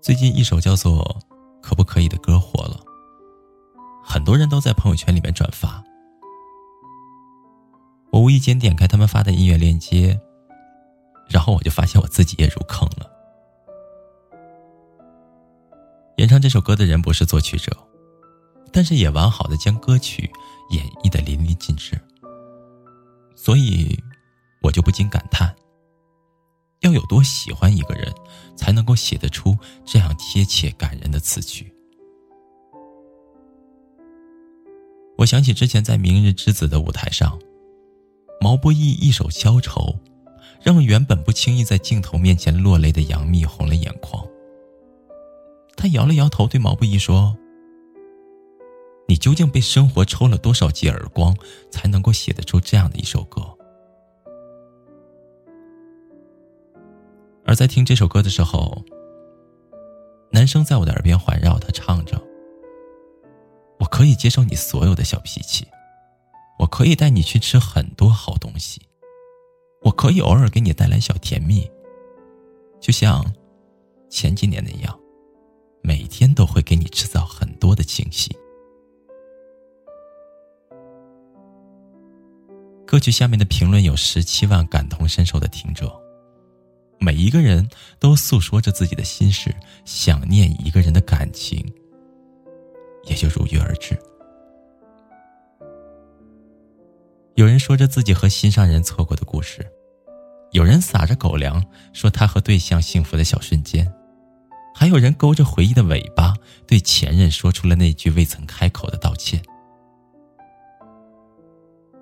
最近一首叫做《可不可以》的歌火了，很多人都在朋友圈里面转发。我无意间点开他们发的音乐链接，然后我就发现我自己也入坑了。演唱这首歌的人不是作曲者，但是也完好的将歌曲演绎的淋漓尽致，所以我就不禁感叹。要有多喜欢一个人，才能够写得出这样贴切感人的词曲？我想起之前在《明日之子》的舞台上，毛不易一首《消愁》，让原本不轻易在镜头面前落泪的杨幂红了眼眶。他摇了摇头，对毛不易说：“你究竟被生活抽了多少记耳光，才能够写得出这样的一首歌？”而在听这首歌的时候，男生在我的耳边环绕，他唱着：“我可以接受你所有的小脾气，我可以带你去吃很多好东西，我可以偶尔给你带来小甜蜜，就像前几年那样，每天都会给你制造很多的惊喜。”歌曲下面的评论有十七万感同身受的听者。每一个人都诉说着自己的心事，想念一个人的感情，也就如约而至。有人说着自己和心上人错过的故事，有人撒着狗粮说他和对象幸福的小瞬间，还有人勾着回忆的尾巴对前任说出了那句未曾开口的道歉。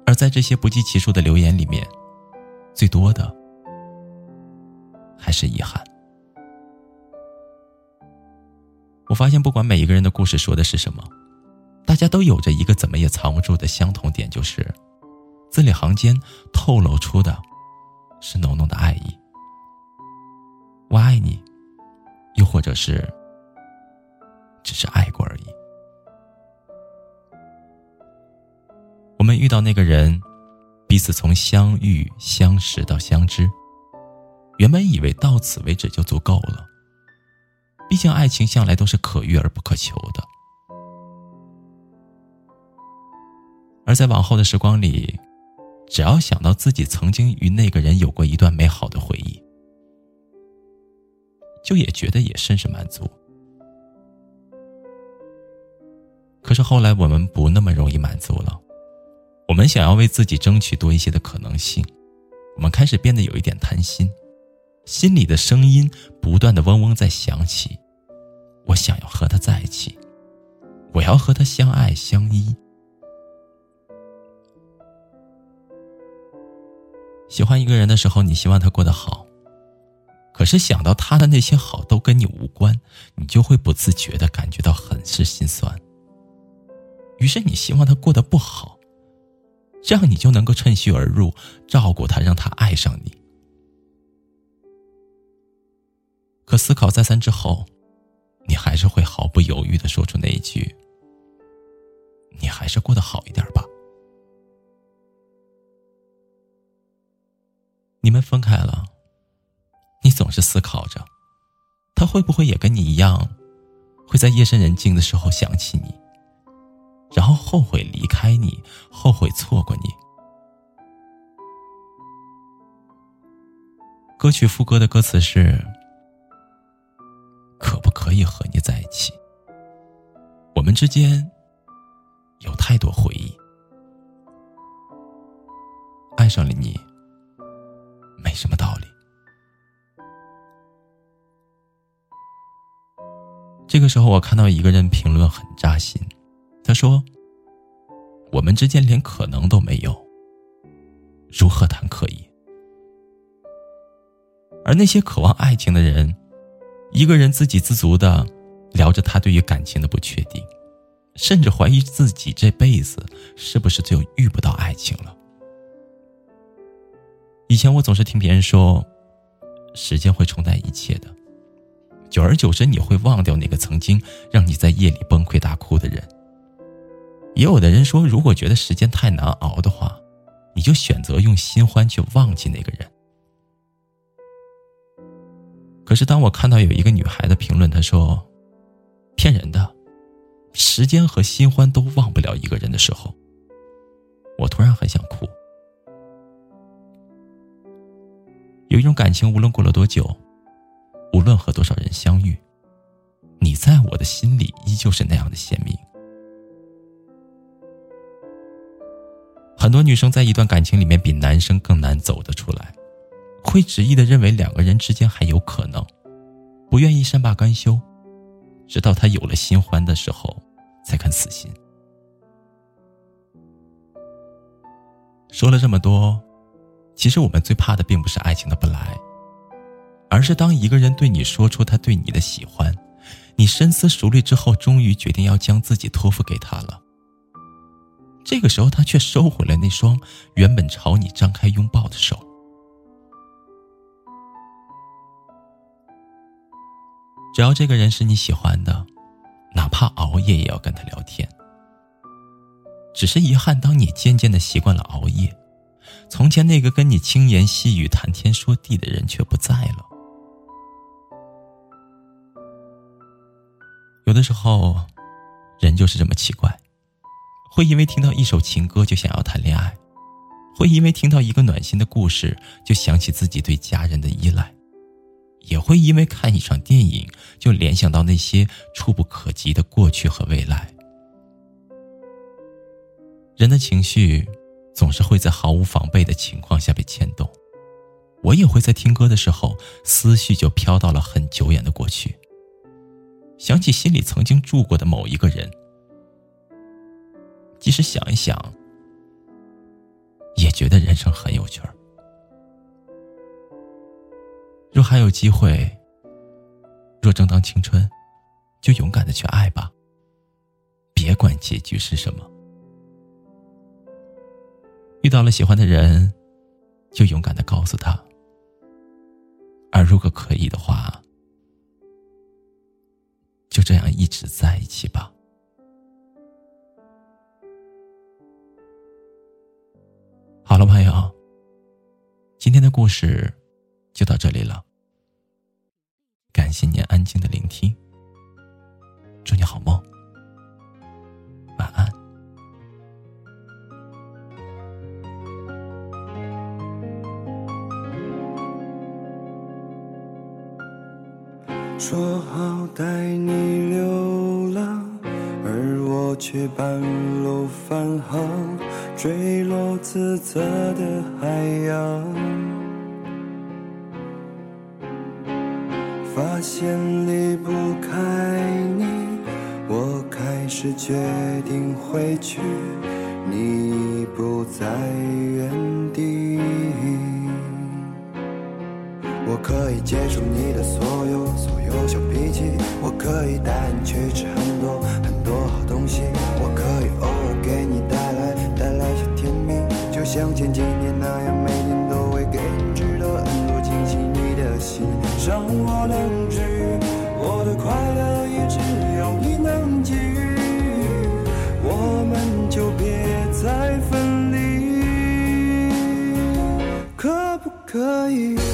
而在这些不计其数的留言里面，最多的。还是遗憾。我发现，不管每一个人的故事说的是什么，大家都有着一个怎么也藏不住的相同点，就是字里行间透露出的，是浓浓的爱意。我爱你，又或者是只是爱过而已。我们遇到那个人，彼此从相遇、相识到相知。原本以为到此为止就足够了，毕竟爱情向来都是可遇而不可求的。而在往后的时光里，只要想到自己曾经与那个人有过一段美好的回忆，就也觉得也甚是满足。可是后来我们不那么容易满足了，我们想要为自己争取多一些的可能性，我们开始变得有一点贪心。心里的声音不断的嗡嗡在响起，我想要和他在一起，我要和他相爱相依。喜欢一个人的时候，你希望他过得好，可是想到他的那些好都跟你无关，你就会不自觉的感觉到很是心酸。于是你希望他过得不好，这样你就能够趁虚而入，照顾他，让他爱上你。可思考再三之后，你还是会毫不犹豫的说出那一句：“你还是过得好一点吧。”你们分开了，你总是思考着，他会不会也跟你一样，会在夜深人静的时候想起你，然后后悔离开你，后悔错过你。歌曲副歌的歌词是。可以和你在一起？我们之间有太多回忆，爱上了你没什么道理。这个时候，我看到一个人评论很扎心，他说：“我们之间连可能都没有，如何谈可以？”而那些渴望爱情的人，一个人自给自足的聊着他对于感情的不确定，甚至怀疑自己这辈子是不是就遇不到爱情了。以前我总是听别人说，时间会冲淡一切的，久而久之你会忘掉那个曾经让你在夜里崩溃大哭的人。也有的人说，如果觉得时间太难熬的话，你就选择用新欢去忘记那个人。可是当我看到有一个女孩的评论，她说：“骗人的，时间和新欢都忘不了一个人的时候。”我突然很想哭。有一种感情，无论过了多久，无论和多少人相遇，你在我的心里依旧是那样的鲜明。很多女生在一段感情里面比男生更难走得出来，会执意的认为两个人之间还有可能，不愿意善罢甘休，直到他有了新欢的时候才肯死心。说了这么多，其实我们最怕的并不是爱情的不来，而是当一个人对你说出他对你的喜欢，你深思熟虑之后，终于决定要将自己托付给他了。这个时候，他却收回了那双原本朝你张开拥抱的手。只要这个人是你喜欢的，哪怕熬夜也要跟他聊天。只是遗憾，当你渐渐的习惯了熬夜，从前那个跟你轻言细语、谈天说地的人却不在了。有的时候，人就是这么奇怪。会因为听到一首情歌就想要谈恋爱，会因为听到一个暖心的故事就想起自己对家人的依赖，也会因为看一场电影就联想到那些触不可及的过去和未来。人的情绪总是会在毫无防备的情况下被牵动，我也会在听歌的时候思绪就飘到了很久远的过去，想起心里曾经住过的某一个人。即使想一想，也觉得人生很有趣儿。还有机会，若正当青春，就勇敢的去爱吧。别管结局是什么。遇到了喜欢的人，就勇敢的告诉他。而如果可以的话，就这样一直在一起吧。好了，朋友，今天的故事就到这里了。感谢您安静的聆听，祝你好梦，晚安。说好带你流浪，而我却半路返航。坠落自责的海洋，间离不开你，我开始决定回去，你不在原地。我可以接受你的所有所有小脾气，我可以带你去吃很多很多好东西，我可以偶尔给你带来带来些甜蜜，就。像前几年那样，每天都会给你制造很多惊喜。你的心让我能治可以。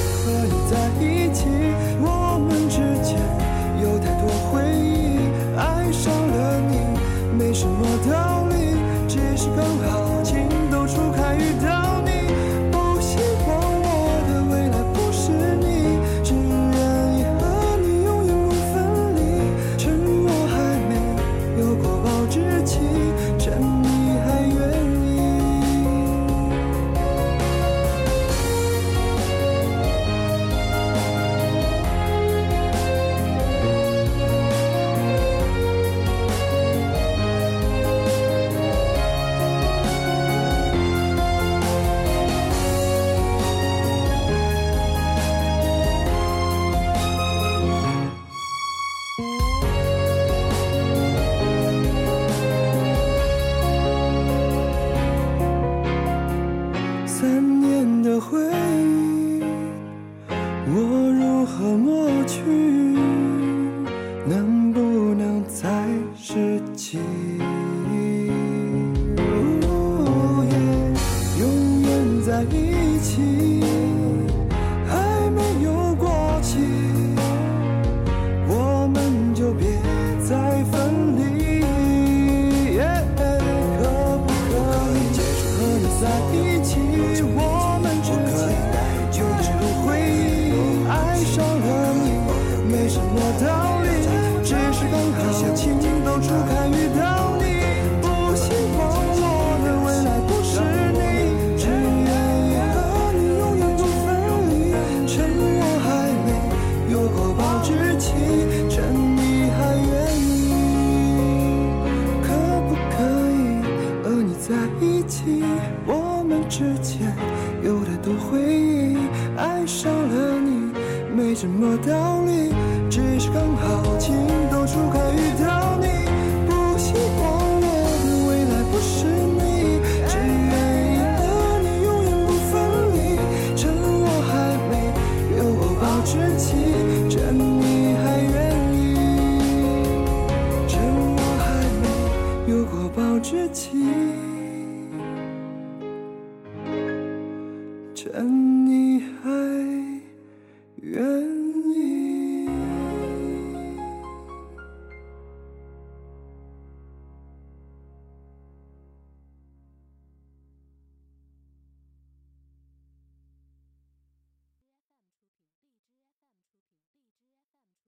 等你还